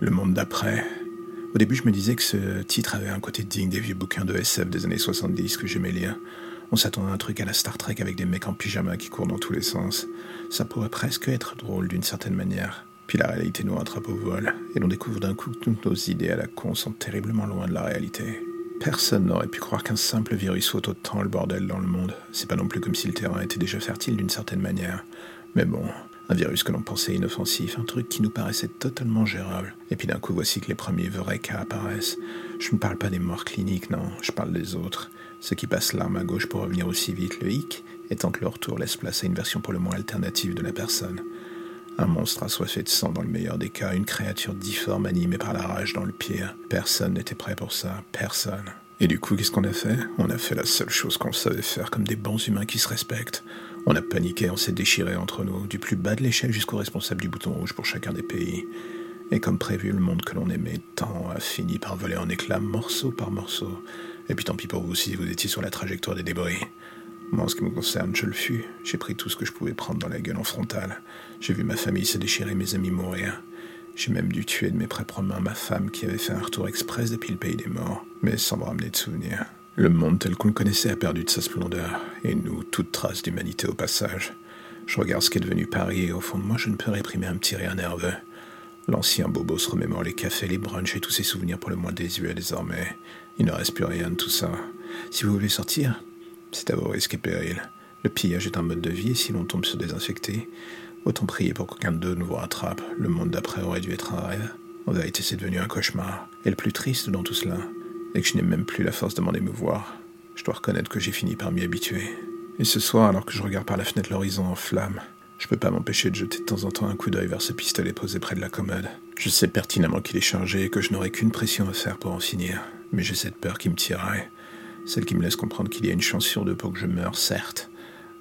Le monde d'après. Au début, je me disais que ce titre avait un côté digne des vieux bouquins de SF des années 70 que j'aimais lire. On s'attendait à un truc à la Star Trek avec des mecs en pyjama qui courent dans tous les sens. Ça pourrait presque être drôle d'une certaine manière. Puis la réalité nous rattrape au vol, et l'on découvre d'un coup que toutes nos idées à la con sont terriblement loin de la réalité. Personne n'aurait pu croire qu'un simple virus faute autant le bordel dans le monde. C'est pas non plus comme si le terrain était déjà fertile d'une certaine manière. Mais bon, un virus que l'on pensait inoffensif, un truc qui nous paraissait totalement gérable. Et puis d'un coup, voici que les premiers vrais cas apparaissent. Je ne parle pas des morts cliniques, non, je parle des autres. Ceux qui passent l'arme à gauche pour revenir aussi vite, le hic, étant que leur tour laisse place à une version pour le moins alternative de la personne. Un monstre assoiffé de sang dans le meilleur des cas, une créature difforme animée par la rage dans le pire. Personne n'était prêt pour ça, personne. Et du coup, qu'est-ce qu'on a fait? On a fait la seule chose qu'on savait faire comme des bons humains qui se respectent. On a paniqué, on s'est déchiré entre nous, du plus bas de l'échelle jusqu'au responsable du bouton rouge pour chacun des pays. Et comme prévu, le monde que l'on aimait tant a fini par voler en éclats morceau par morceau. Et puis tant pis pour vous si vous étiez sur la trajectoire des débris. Moi, en ce qui me concerne, je le fus. J'ai pris tout ce que je pouvais prendre dans la gueule en frontal. J'ai vu ma famille se déchirer, mes amis mourir. J'ai même dû tuer de mes propres mains ma femme qui avait fait un retour express depuis le pays des morts, mais sans me ramener de souvenirs. Le monde tel qu'on le connaissait a perdu de sa splendeur, et nous, toute trace d'humanité au passage. Je regarde ce qu'est devenu Paris, et au fond de moi, je ne peux réprimer un petit rire nerveux. L'ancien bobo se remémore les cafés, les brunchs et tous ses souvenirs pour le moins désuets désormais. Il ne reste plus rien de tout ça. Si vous voulez sortir, c'est à vos risques et périls. Le pillage est un mode de vie, et si l'on tombe sur des infectés, autant prier pour qu'aucun d'eux ne vous rattrape. Le monde d'après aurait dû être un rêve. En vérité, c'est devenu un cauchemar. Et le plus triste dans tout cela, et que je n'ai même plus la force de m'en émouvoir. Je dois reconnaître que j'ai fini par m'y habituer. Et ce soir, alors que je regarde par la fenêtre l'horizon en flammes, je peux pas m'empêcher de jeter de temps en temps un coup d'œil vers ce pistolet posé près de la commode. Je sais pertinemment qu'il est chargé et que je n'aurai qu'une pression à faire pour en finir, mais j'ai cette peur qui me tirerait. Celle qui me laisse comprendre qu'il y a une chance sur deux pour que je meure, certes,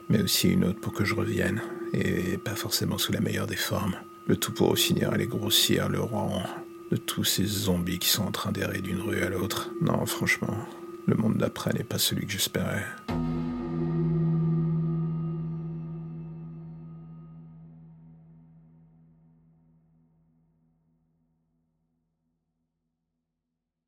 mais aussi une autre pour que je revienne, et pas forcément sous la meilleure des formes. Le tout pour finir aller grossir le rang de tous ces zombies qui sont en train d'errer d'une rue à l'autre. Non, franchement, le monde d'après n'est pas celui que j'espérais.